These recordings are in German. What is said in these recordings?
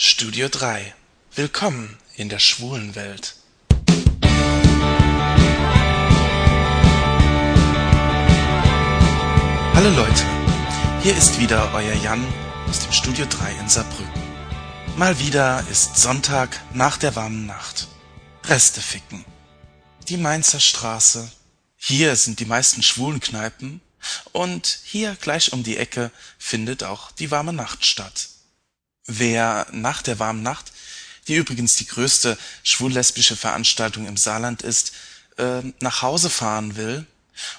Studio 3. Willkommen in der schwulen Welt. Hallo Leute, hier ist wieder euer Jan aus dem Studio 3 in Saarbrücken. Mal wieder ist Sonntag nach der warmen Nacht. Reste ficken. Die Mainzer Straße. Hier sind die meisten schwulen Kneipen und hier gleich um die Ecke findet auch die warme Nacht statt. Wer nach der warmen Nacht, die übrigens die größte schwul-lesbische Veranstaltung im Saarland ist, äh, nach Hause fahren will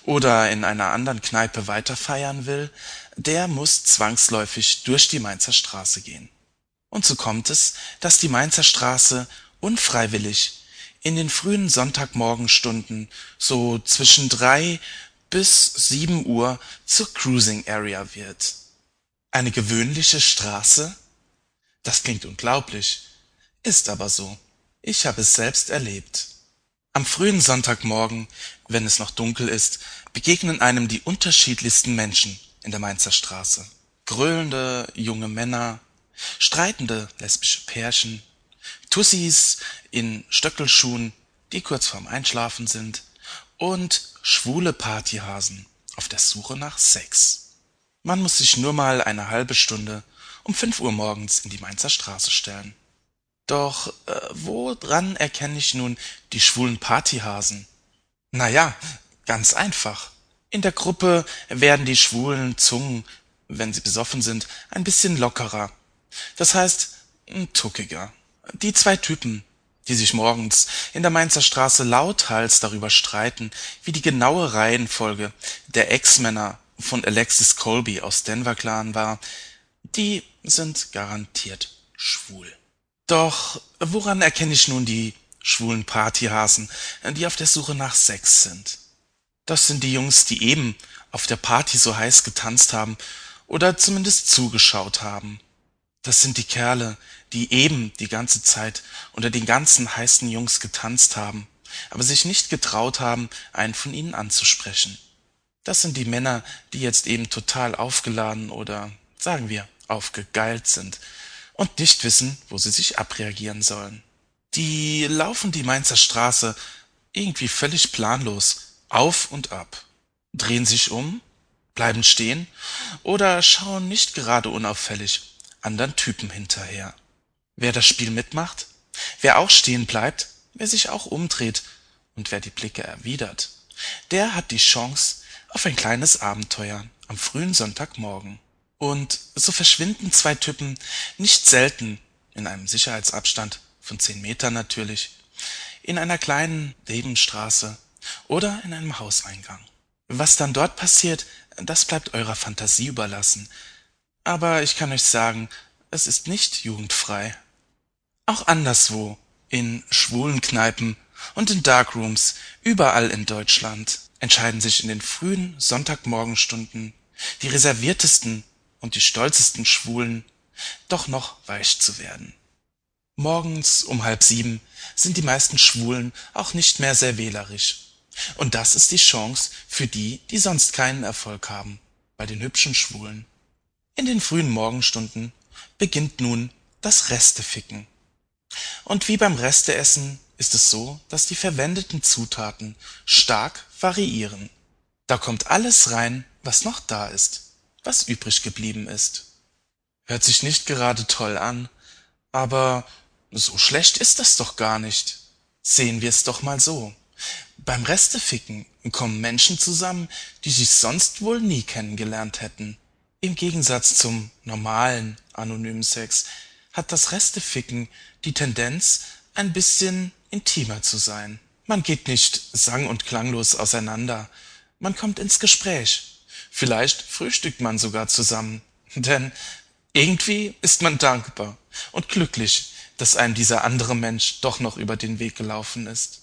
oder in einer anderen Kneipe weiter feiern will, der muss zwangsläufig durch die Mainzer Straße gehen. Und so kommt es, dass die Mainzer Straße unfreiwillig in den frühen Sonntagmorgenstunden so zwischen drei bis sieben Uhr zur Cruising Area wird. Eine gewöhnliche Straße? Das klingt unglaublich, ist aber so. Ich habe es selbst erlebt. Am frühen Sonntagmorgen, wenn es noch dunkel ist, begegnen einem die unterschiedlichsten Menschen in der Mainzer Straße. Gröhlende junge Männer, streitende lesbische Pärchen, Tussis in Stöckelschuhen, die kurz vorm Einschlafen sind, und schwule Partyhasen auf der Suche nach Sex. Man muss sich nur mal eine halbe Stunde um fünf Uhr morgens in die Mainzer Straße stellen. Doch äh, woran erkenne ich nun die schwulen Partyhasen? Na ja, ganz einfach. In der Gruppe werden die schwulen Zungen, wenn sie besoffen sind, ein bisschen lockerer. Das heißt, tuckiger. Die zwei Typen, die sich morgens in der Mainzer Straße lauthals darüber streiten, wie die genaue Reihenfolge der Ex-Männer von Alexis Colby aus Denver Clan war, die sind garantiert schwul. Doch woran erkenne ich nun die schwulen Partyhasen, die auf der Suche nach Sex sind? Das sind die Jungs, die eben auf der Party so heiß getanzt haben oder zumindest zugeschaut haben. Das sind die Kerle, die eben die ganze Zeit unter den ganzen heißen Jungs getanzt haben, aber sich nicht getraut haben, einen von ihnen anzusprechen. Das sind die Männer, die jetzt eben total aufgeladen oder, sagen wir, aufgegeilt sind und nicht wissen, wo sie sich abreagieren sollen. Die laufen die Mainzer Straße irgendwie völlig planlos auf und ab, drehen sich um, bleiben stehen oder schauen nicht gerade unauffällig anderen Typen hinterher. Wer das Spiel mitmacht, wer auch stehen bleibt, wer sich auch umdreht und wer die Blicke erwidert, der hat die Chance auf ein kleines Abenteuer am frühen Sonntagmorgen. Und so verschwinden zwei Typen nicht selten in einem Sicherheitsabstand von zehn Metern natürlich, in einer kleinen Nebenstraße oder in einem Hauseingang. Was dann dort passiert, das bleibt eurer Fantasie überlassen. Aber ich kann euch sagen, es ist nicht jugendfrei. Auch anderswo, in schwulen Kneipen und in Darkrooms, überall in Deutschland, entscheiden sich in den frühen Sonntagmorgenstunden die reserviertesten und die stolzesten Schwulen, doch noch weich zu werden. Morgens um halb sieben sind die meisten Schwulen auch nicht mehr sehr wählerisch. Und das ist die Chance für die, die sonst keinen Erfolg haben, bei den hübschen Schwulen. In den frühen Morgenstunden beginnt nun das Resteficken. Und wie beim Resteessen ist es so, dass die verwendeten Zutaten stark variieren. Da kommt alles rein, was noch da ist, was übrig geblieben ist. Hört sich nicht gerade toll an, aber so schlecht ist das doch gar nicht. Sehen wir es doch mal so. Beim Resteficken kommen Menschen zusammen, die sich sonst wohl nie kennengelernt hätten. Im Gegensatz zum normalen anonymen Sex hat das Resteficken die Tendenz, ein bisschen intimer zu sein. Man geht nicht sang- und klanglos auseinander. Man kommt ins Gespräch. Vielleicht frühstückt man sogar zusammen. Denn irgendwie ist man dankbar und glücklich, dass einem dieser andere Mensch doch noch über den Weg gelaufen ist.